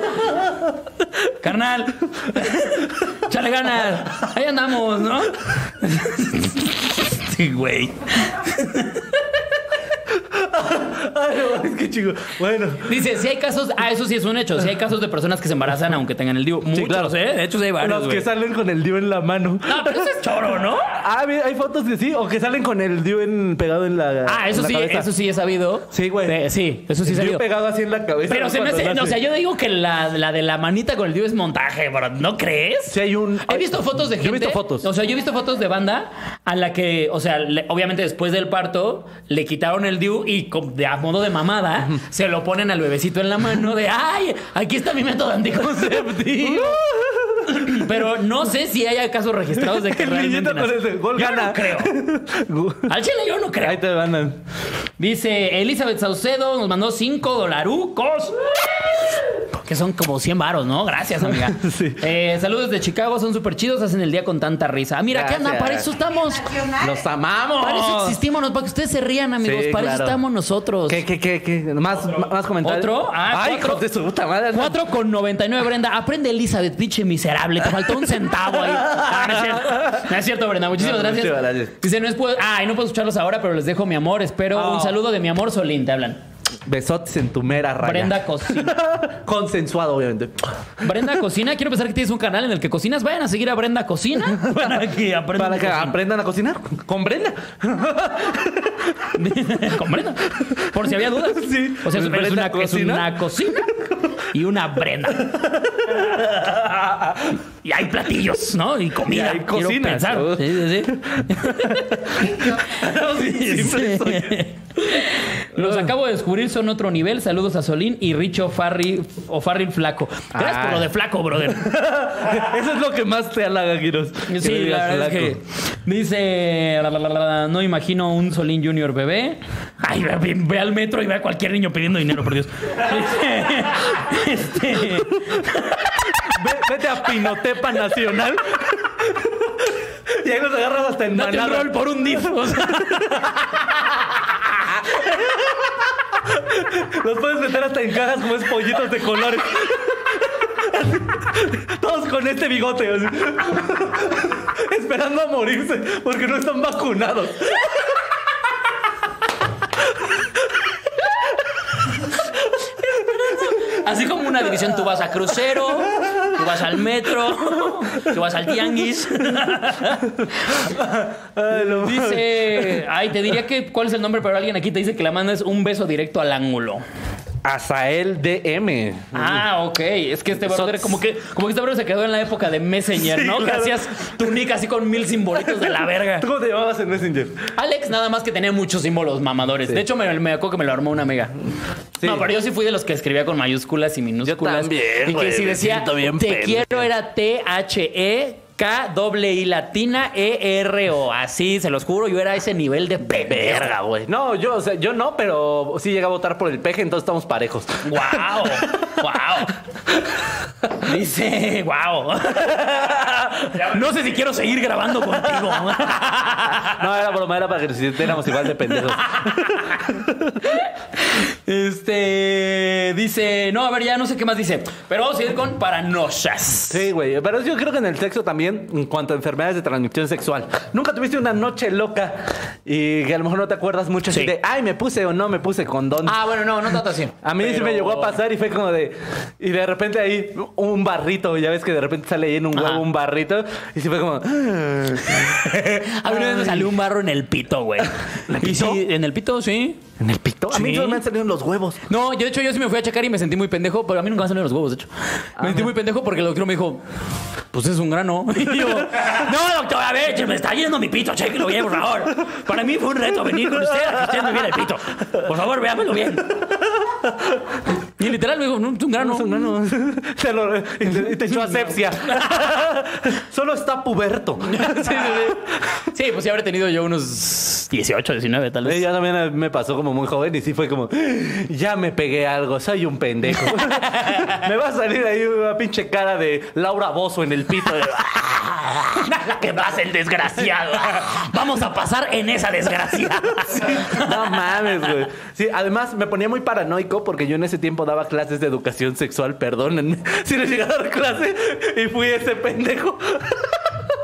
Carnal, chale ganas. Ahí andamos, ¿no? Sí, güey. Ay, no, es que chico. Bueno. Dice, si hay casos, ah, eso sí es un hecho, si hay casos de personas que se embarazan aunque tengan el DIU. Muchos, claro. ¿eh? De hecho, sí hay varios, Los que salen con el dio en la mano. No, pero eso es choro, ¿no? Ah, hay fotos que sí, o que salen con el dio en, pegado en la. Ah, eso la sí, cabeza. eso sí he sabido. Sí, güey. Eh, Sí, eso sí he DIU sabido. pegado así en la cabeza. Pero se me hace, o sea, yo digo que la, la de la manita con el DIU es montaje, bro. ¿No crees? Sí, hay un. He visto fotos de Yo gente. he visto fotos. O sea, yo he visto fotos de banda a la que, o sea, le- obviamente después del parto le quitaron el DIU y de, a modo de mamada se lo ponen al bebecito en la mano de ¡ay! Aquí está mi método anticonceptivo. Pero no sé si haya casos registrados de que realmente. con ese gol Yo gana. no creo. Al chile yo no creo. Ahí te mandan. Dice Elizabeth Saucedo, nos mandó 5 dolarucos. Que son como 100 varos, ¿no? Gracias, amiga. Sí. Eh, saludos de Chicago, son súper chidos, hacen el día con tanta risa. Ah, mira, ¿qué anda? Gracias. Para eso estamos. Los amamos. Para eso existimos, para que ustedes se rían, amigos. Sí, para eso estamos nosotros. ¿Qué, qué, qué, qué? Más, más comentarios. ¿Otro? Ah, Ay, cuatro. de su puta madre. 4 con 99, Brenda. Aprende, Elizabeth, pinche miserable. Te faltó un centavo ahí. Ah, no, es cierto. No es cierto, Brenda. Muchísimas No, gracias. muchísimas gracias. Dice, no es puedo. Ah, y no puedo escucharlos ahora, pero les dejo mi amor. Espero Oh. un saludo de mi amor Solín. Te hablan. Besotes en tu mera raya. Brenda Cocina. Consensuado, obviamente. Brenda Cocina. Quiero pensar que tienes un canal en el que cocinas. Vayan a seguir a Brenda Cocina para que aprendan. Para que a cocinar. aprendan a cocinar. Con Brenda. Con Brenda. Por si había dudas. Sí. O sea, es, una, es Cocina. una cocina y una Brenda. Y hay platillos, ¿no? Y comida. Y hay cocinas. pensar. Sí, sí, sí. Siempre soy- Los acabo de descubrir, son otro nivel. Saludos a Solín y Richo Farri o Farril Flaco. Gracias Ah. por lo de Flaco, brother. Eso es lo que más te halaga, Giros. Sí, la verdad es que dice, la, la, la, la, no imagino un Solín Junior bebé. Ay, ve, al metro y ve a cualquier niño pidiendo dinero, por Dios. Este, este, Ve- Vete a Pinotepa Nacional. y ahí los agarras hasta en date manada. rol por un DIF. Los puedes meter hasta en cajas como es pollitos de colores. Todos con este bigote. Esperando a morirse porque no están vacunados. Así como una división, tú vas a crucero, tú vas al metro, tú vas al tianguis. Dice, ay, te diría que cuál es el nombre, pero alguien aquí te dice que la mandas un beso directo al ángulo. Azael DM. Ah, ok. Es que este brother, como que, como que este brother se quedó en la época de Messenger, Sí, ¿no? Que claro. hacías tu nick así con mil simbolitos de la verga. ¿Tú cómo te llamabas en Messenger? Alex nada más que tenía muchos símbolos mamadores. De hecho, me, me acuerdo que me lo armó una amiga. Sí. No, pero yo sí fui de los que escribía con mayúsculas y minúsculas. también, Y que si decía, te pendejo". quiero era T-H-E. K doble I latina E R O así se los juro yo era ese nivel de. Verga, güey. No, yo, o sea, yo no, pero sí llegué a votar por el peje, entonces estamos parejos. Wow, wow. Dice, wow. No sé si quiero seguir grabando contigo. No, era broma, era para que nos sintiéramos igual de pendejos. Este dice, no, a ver, ya no sé qué más dice, pero vamos a ir con paranoias. Sí, güey. Pero yo creo que en el sexo también, en cuanto a enfermedades de transmisión sexual. Nunca tuviste una noche loca y que a lo mejor no te acuerdas mucho así Sí. de, ay, me puse o no me puse condón. Ah, bueno, no, no tanto así. A mí sí Pero- me llegó a pasar y fue como de. Y de repente ahí un barrito, ya ves que de repente sale ahí en un Ajá. huevo un barrito. Y sí fue como. A mí me salió un barro en el pito, güey. Sí, en el pito, sí. ¿En el pito? A mí Sí. solo me han salido en los huevos. No, yo de hecho yo sí me fui a checar y me sentí muy pendejo, pero a mí nunca me salieron los huevos, de hecho. Me sentí muy pendejo porque el doctor me dijo, pues es un grano. Y yo, no, doctor, a ver, me está yendo mi pito, chéquelo bien, por favor. Para mí fue un reto venir con usted a que usted me viera el pito. Por favor, véamelo bien. Y literal me dijo, no, es un grano. Es un grano. Te lo- y te, y te echó asepsia. solo está puberto. Sí, sí, sí. Sí, pues sí habré tenido yo unos 18, 19 tal vez. Ya también me pasó como muy joven y sí fue como, ya me pegué algo, soy un pendejo. me va a salir ahí una pinche cara de Laura Bozo en el pito. Nada que pasa el desgraciado. Vamos a pasar en esa desgracia. No mames, güey. Sí, además me ponía muy paranoico porque yo en ese tiempo daba clases de educación sexual, perdónenme. Si les llegué a dar clase y fui ese pendejo.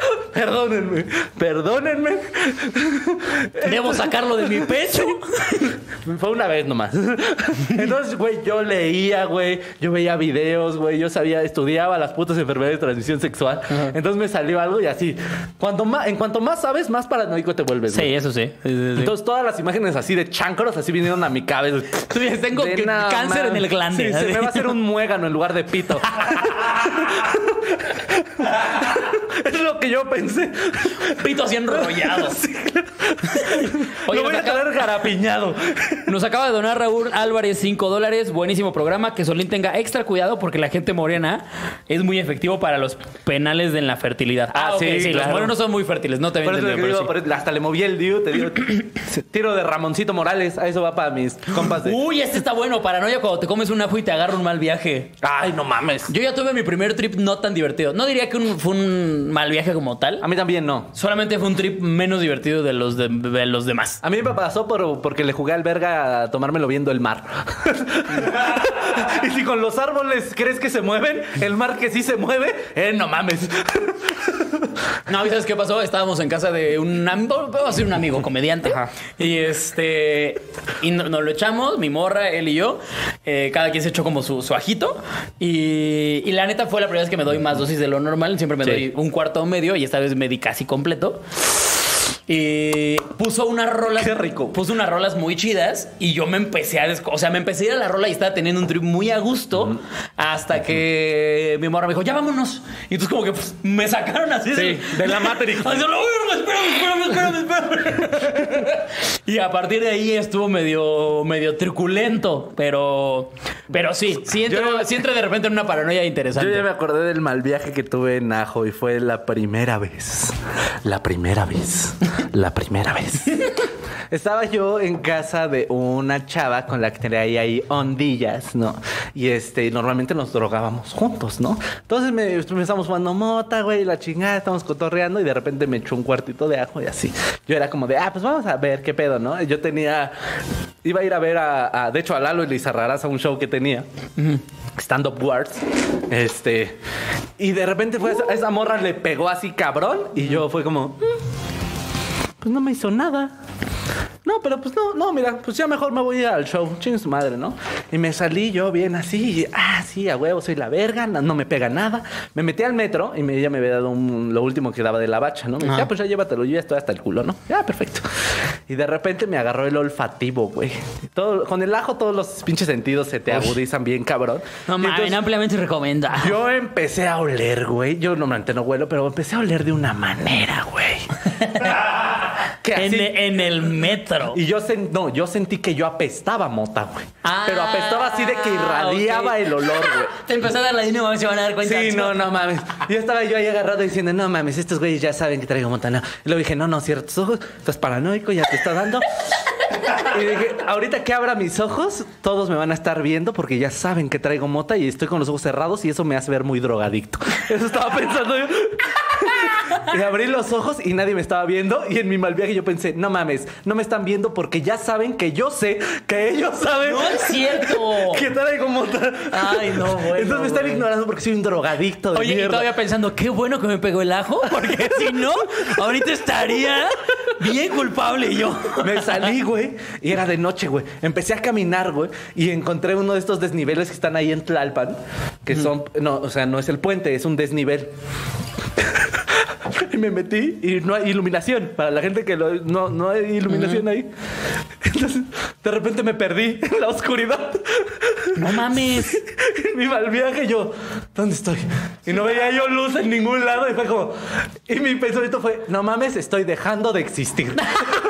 Perdónenme, perdónenme. Debo sacarlo de mi pecho. Fue una vez nomás. Entonces, güey, yo leía, güey, yo veía videos, güey, yo sabía, estudiaba las putas enfermedades de transmisión sexual. Entonces me salió algo y así. Cuanto más, en cuanto más sabes, más paranoico te vuelves. Sí, eso sí. Sí, sí, sí. Entonces todas las imágenes así de chancros así vinieron a mi cabeza. Tengo que- cáncer man. en el glande. Sí, se me va a hacer un muégano en lugar de pito. Es lo que yo pensé. pito así enrollado. Oye, lo voy a acaba, tener garapiñado. nos acaba de donar Raúl Álvarez 5 dólares. Buenísimo programa. Que Solín tenga extra cuidado porque la gente morena es muy efectivo para los penales de la fertilidad. Ah, ok, sí, Los claro. morenos son muy fértiles. No te entendido, digo, pero sí. hasta le moví el dio, te digo. Tiro de Ramoncito Morales. A eso va para mis compas de. Uy, este está bueno. Paranoia cuando te comes un ajo y te agarra un mal viaje. Ay, no mames. Yo ya tuve mi primer trip no tan divertido. No diría que un- fue un mal viaje como tal. A mí también no. Solamente fue un trip menos divertido de los, de, de los demás. A mí me pasó por, porque le jugué al verga a tomármelo viendo el mar. y si con los árboles crees que se mueven, el mar que sí se mueve, eh, no mames. No, ¿y ¿sabes qué pasó? Estábamos en casa de un amigo, vamos a un amigo comediante. Ajá. Y este. Y no- nos lo echamos, mi morra, él y yo. Eh, cada quien se echó como su, su ajito. Y, y la neta fue la primera vez que me doy más dosis de lo normal. Siempre me Sí. doy un cuarto medio y esta vez me di casi completo. Y puso unas rolas. Qué rico. Puso unas rolas muy chidas y yo me empecé a. O sea, me empecé a ir a la rola y estaba teniendo un trip muy a gusto hasta que mi morra me dijo, ya vámonos. Y entonces, como que pues, me sacaron así Sí, de la Matrix. Así, "Uy, espérame, espérame, espérame, espérame". y a partir de ahí estuvo medio, medio truculento, pero, pero sí, sí Yo- entré de repente en una paranoia Yo interesante. ya me acordé del mal viaje que tuve en Ajo y fue la primera vez. La primera vez. La primera vez. Estaba yo en casa de una chava con la que traía ahí ondillas, ¿no? Y este, normalmente nos drogábamos juntos, ¿no? Entonces me, empezamos fumando mota, güey, la chingada, estamos cotorreando y de repente me echó un cuartito de ajo y así. Yo era como de, ah, pues vamos a ver qué pedo, ¿no? Yo tenía, iba a ir a ver a, de hecho, a Lalo y Lizarrarás a un show que tenía. stand-up wars. Este. Y de repente fue esa, esa morra le pegó así cabrón. Y yo fue como. "Mm, Pues no me hizo nada. No, pero pues no, no, mira, pues ya mejor me voy a ir al show. Chingue su madre, ¿no? Y me salí yo bien así. y, ah, sí, a huevo, soy la verga, no, no me pega nada. Me metí al metro y me, ella me había dado un- lo último que daba de la bacha, ¿no? Me dice, Ajá. ya, pues ya llévatelo, yo ya estoy hasta el culo, ¿no? Ya, perfecto. Y de repente me agarró el olfativo, güey. Todo, con el ajo todos los pinches sentidos se te agudizan bien, cabrón. No mames, ampliamente recomenda. yo empecé a oler, güey. Yo normalmente no huelo, pero empecé a oler de una manera, güey. que así- en el metro. y yo sen- no, yo sentí que yo apestaba mota, güey. Ah, pero apestaba así de que irradiaba el olor, güey. Te empezó a dar la dinero, se van a dar cuenta. Sí, no, no mames. Yo estaba yo ahí agarrado diciendo, no mames, estos güeyes ya saben que traigo mota. No. Y luego dije, no, no, cierra tus ojos, estás paranoico, ya te está dando. Y dije, ahorita que abra mis ojos, todos me van a estar viendo porque ya saben que traigo mota y estoy con los ojos cerrados y eso me hace ver muy drogadicto. Eso estaba pensando yo. Y abrí los ojos y nadie me estaba viendo. Y en mi mal viaje yo pensé, no mames, no me están viendo porque ya saben que yo sé que ellos saben No es cierto. que traigo mota. Ay, no, bueno, Entonces me están güey. ignorando porque soy un drogadicto de Oye, y mierda. todavía pensando, qué bueno que me pegó el ajo, porque si no, ahorita estaría bien culpable yo. Me salí, güey, y era de noche, güey. Empecé a caminar, güey, y encontré uno de estos desniveles que están ahí en Tlalpan, que son, no, o sea, no es el puente, es un desnivel. Me metí y no hay iluminación. Para la gente que lo- no, no hay iluminación ahí. Entonces, de repente me perdí en la oscuridad. No mames. En mi mal viaje, yo, ¿dónde estoy? Y no veía yo luz en ningún lado y fue como, y mi pensamiento fue, no mames, estoy dejando de existir.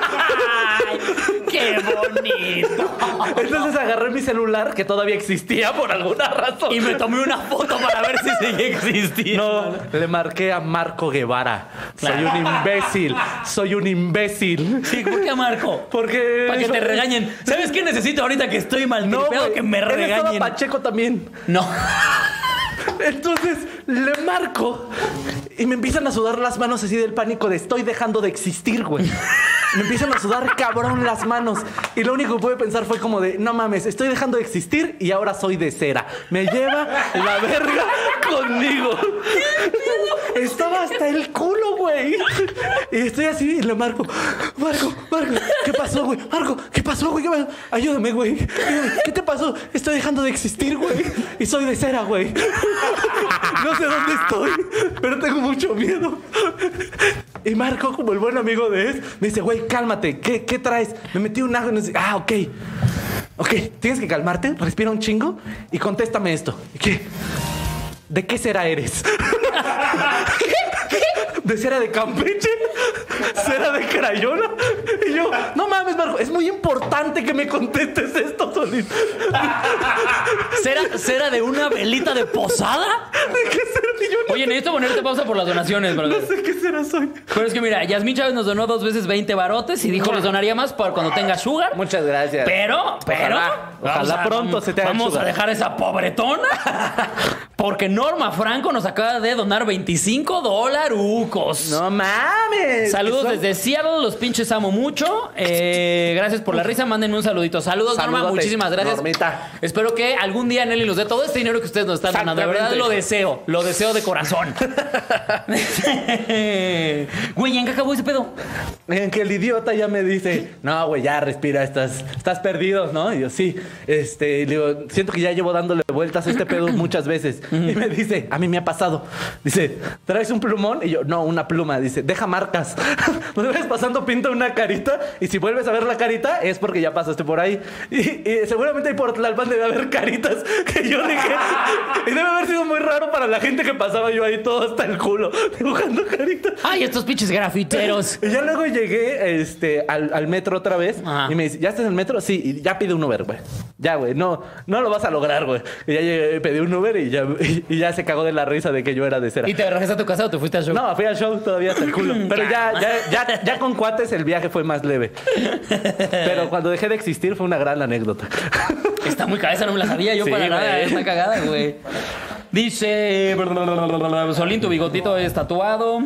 Qué bonito. Entonces agarré mi celular, que todavía existía por alguna razón. Y me tomé una foto para ver si sigue existiendo. No, le marqué a Marco Guevara. Soy un imbécil. Soy un imbécil. Sí, ¿por qué Marco? Porque. Para que te regañen. ¿Sabes qué necesito ahorita que estoy mal No, que me él estaba regañen. Pacheco también. No. Entonces le marco y me empiezan a sudar las manos así del pánico de estoy dejando de existir, güey. Me empiezan a sudar cabrón las manos. Y lo único que pude pensar fue como de, no mames, estoy dejando de existir y ahora soy de cera. Me lleva la verga conmigo. Estaba hasta el culo, güey. Y estoy así y le marco, Marco, Marco, ¿qué pasó, güey? Marco, ¿qué pasó, güey? Ayúdame, güey. ¿Qué te pasó? Estoy dejando de existir, güey. Y soy de cera, güey. Sé dónde estoy, pero tengo mucho miedo. Y Marco, como el buen amigo de él, me dice, güey, cálmate. ¿Qué, qué traes? Me metí un ajo y no sé. Ah, ok. Ok, tienes que calmarte, respira un chingo y contéstame esto. ¿Qué? ¿De qué cera eres? ¿De cera de Campeche? ¿Cera de Crayola? Y yo, no mames, Marco, es muy importante que me contestes esto, Solís. ¿Cera, cera de una velita de posada? ¿De qué cera? Yo no, Oye, necesito ponerte pausa por las donaciones, no brother. sé qué cera soy. Pero es que mira, Yasmín Chávez nos donó dos veces 20 barotes y dijo les donaría más para cuando tenga sugar. Muchas gracias. Pero, pero. Ojalá, vamos ojalá a- pronto se te haga Vamos a dejar esa pobretona. Porque Norma Franco nos acaba de donar 25 No mames. Saludos desde Seattle, los pinches amo mucho. Eh, gracias por la risa, mándenme un saludito. Saludos, Norma, muchísimas gracias. Normita. Espero que algún día Nelly nos dé todo este dinero que ustedes nos están donando. De verdad lo deseo, lo deseo de corazón. Güey, ¿en qué acabó ese pedo? En que el idiota ya me dice, no, güey, ya respira, estás, estás perdido, ¿no? Y yo, sí, este, y le digo, siento que ya llevo dándole vueltas a este pedo muchas veces. Y me dice, a mí me ha pasado. Dice, ¿traes un plumón? Y yo, no, una pluma. Dice, deja marcas. Me ves pasando, pinta una carita, y si vuelves a ver la carita, es porque ya pasaste por ahí. Y, y seguramente ahí por Tlalpan debe haber caritas que yo dejé. Y debe haber sido muy raro para la gente que pasaba yo ahí todo hasta el culo, dibujando caritas. Ay, estos pinches grafiteros. Y ya luego llegué este, al, al metro otra vez Ajá. y me dice, ¿ya estás en el metro? Sí, y ya pide un Uber, güey. Ya, güey, no, no lo vas a lograr, güey. Y ya llegué, pedí un Uber y ya, y, ya se cagó de la risa de que yo era de cera. ¿Y te regresaste a tu casa o te fuiste al show? No, fui show todavía hasta el culo. Pero ya, ya, ya, ya con cuates el viaje fue más leve. Pero cuando dejé de existir fue una gran anécdota. Está muy cabeza, no me la sabía yo Sí, para nada. güey. Está cagada, güey. Dice. Solín, tu bigotito es tatuado.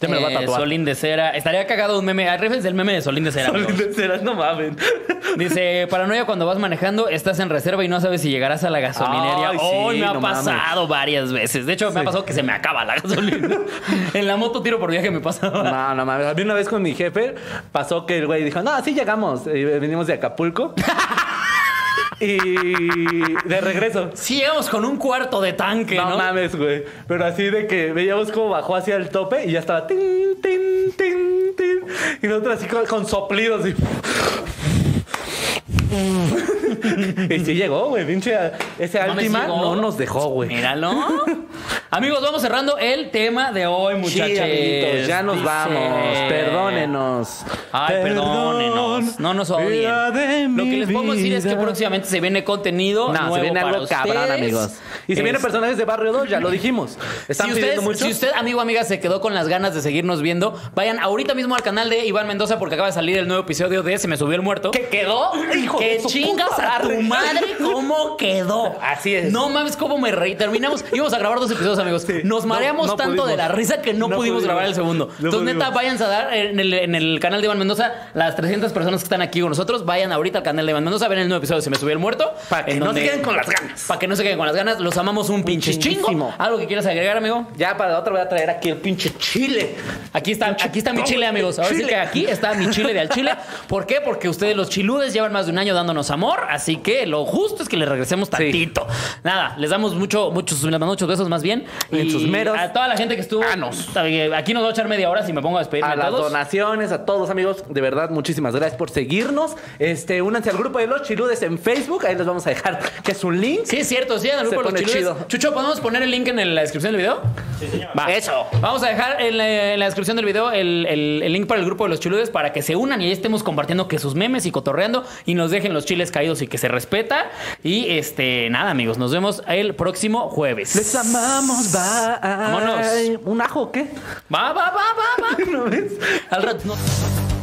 Ya me lo va a Eh, tatuar. Solín de cera. Estaría cagado un meme. Arrífense el meme de Solín de cera. Solín de ceras, no mames. Dice, paranoia cuando vas manejando, estás en reserva y no sabes si llegarás a la gasolinería. Ay, sí, Hoy me ha no mames. pasado varias veces. De hecho, me ha pasado que se me acaba la gasolina. en la moto tiro por viaje me pasaba. No, no mames. A mí una vez con mi jefe pasó que el güey dijo, no, sí llegamos. Y venimos de Acapulco. y de regreso. Sí, llegamos con un cuarto de tanque, No, ¿no? mames, güey. Pero así de que veíamos cómo bajó hacia el tope y ya estaba tin, tin, tin, tin. Y nosotros así con, con soplidos. Y... y sí llegó, güey. Pinche ese Mames, Altima no nos dejó, güey. Míralo. Amigos, vamos cerrando el tema de hoy, muchachos. Sí, amiguitos, ya nos Dice- vamos. Perdónenos. Ay, perdónenos. No nos odien. Lo que les podemos decir es que próximamente se viene contenido. No, se nuevo viene para algo cabrón, ustedes. amigos. Y se vienen Es- personajes de Barrio 2, ya lo dijimos. Están Si pidiendo usted, mucho. si usted, amigo amiga, se quedó con las ganas de seguirnos viendo, vayan ahorita mismo al canal de Iván Mendoza porque acaba de salir el nuevo episodio de Se me subió el muerto. ¿Qué quedó? Hijo que chingas puta a tu madre. cómo quedó. Así es. No mames cómo me reí. Terminamos, íbamos a grabar dos episodios, amigos. Nos No, mareamos no tanto pudimos. de la risa que no, No pudimos pudimos. grabar el segundo. Entonces, neta, pudimos. váyanse a dar en el, en el canal de Iván Mendoza, las 300 personas que están aquí con nosotros, vayan ahorita al canal de Iván Mendoza, ven el nuevo episodio de Se me subió el muerto. Para que no se queden con las ganas. Para que no se queden con las ganas. Los amamos un pinche chingo. ¿Algo que quieras agregar, amigo? Ya para la otra voy a traer aquí el pinche chile. Aquí está, aquí está mi chile, amigos. Ahora sí que aquí está mi chile de al chile. ¿Por qué? Porque ustedes, los chiludes, llevan más de un año dándonos amor. Así que lo justo es que les regresemos tantito. Nada, les damos mucho, muchos, les muchos besos más bien. En sus meros A toda la gente que estuvo. anos. Aquí nos va a echar media hora si me pongo a despedirme A las todos. donaciones, a todos amigos, de verdad, muchísimas gracias por seguirnos. Este, únanse al grupo de los chiludes en Facebook, ahí les vamos a dejar que es un link. Sí, es cierto, sí, en el Se grupo de los chiludes. chido. Chucho, ¿podemos poner el link en la descripción del video? Sí, señor. Va. Eso. Vamos a dejar en la, en la descripción del video el, el- el link para el grupo de los chiludes para que se unan y ahí estemos compartiendo que sus memes y cotorreando y nos dejen los chiles caídos y que se respeta. Y este, nada, amigos, nos vemos el próximo jueves. Les amamos, bye. Vámonos. ¿Un ajo qué? Va, va, va, va, va. ¿No ves? Al rato. no.